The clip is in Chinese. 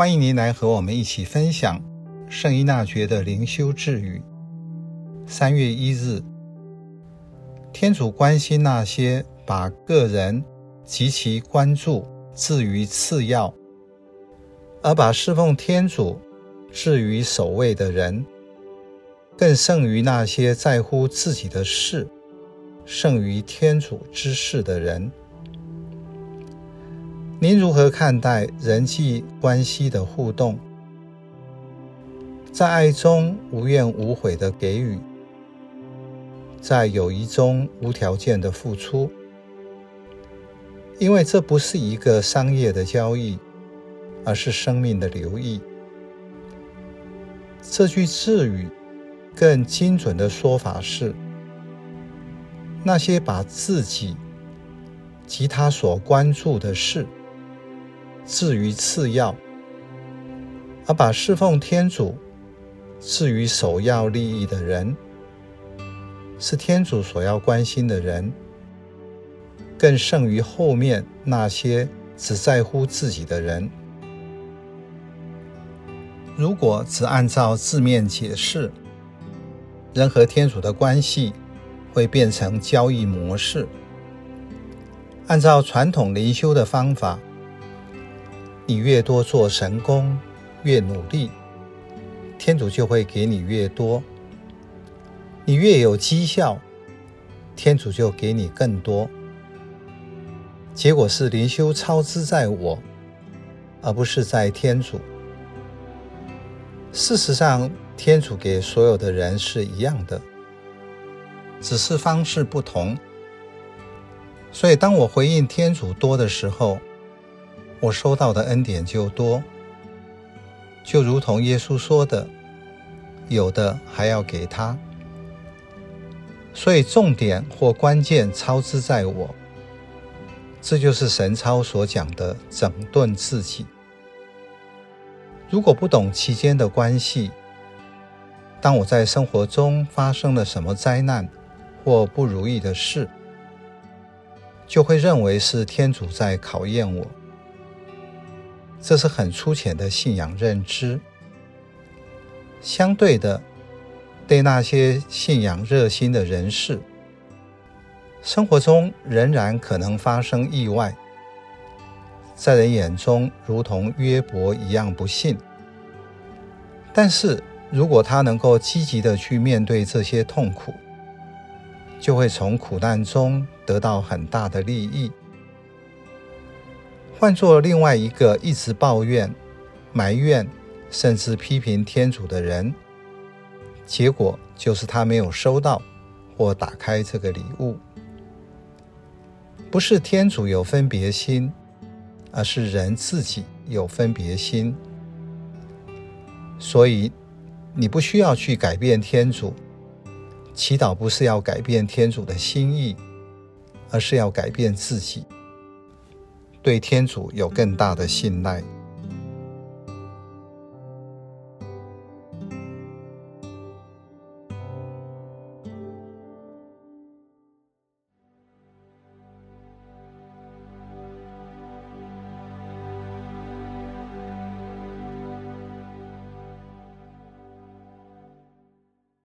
欢迎您来和我们一起分享圣依纳爵的灵修智语。三月一日，天主关心那些把个人及其关注置于次要，而把侍奉天主置于首位的人，更胜于那些在乎自己的事，胜于天主之事的人。您如何看待人际关系的互动？在爱中无怨无悔的给予，在友谊中无条件的付出，因为这不是一个商业的交易，而是生命的流溢。这句智语更精准的说法是：那些把自己及他所关注的事，置于次要，而把侍奉天主置于首要利益的人，是天主所要关心的人，更胜于后面那些只在乎自己的人。如果只按照字面解释，人和天主的关系会变成交易模式。按照传统灵修的方法。你越多做神功，越努力，天主就会给你越多；你越有绩效，天主就给你更多。结果是灵修操之在我，而不是在天主。事实上，天主给所有的人是一样的，只是方式不同。所以，当我回应天主多的时候，我收到的恩典就多，就如同耶稣说的：“有的还要给他。”所以重点或关键操之在我，这就是神操所讲的整顿自己。如果不懂其间的关系，当我在生活中发生了什么灾难或不如意的事，就会认为是天主在考验我。这是很粗浅的信仰认知。相对的，对那些信仰热心的人士，生活中仍然可能发生意外，在人眼中如同约伯一样不幸。但是如果他能够积极的去面对这些痛苦，就会从苦难中得到很大的利益。换做另外一个一直抱怨、埋怨，甚至批评天主的人，结果就是他没有收到或打开这个礼物。不是天主有分别心，而是人自己有分别心。所以，你不需要去改变天主。祈祷不是要改变天主的心意，而是要改变自己。对天主有更大的信赖。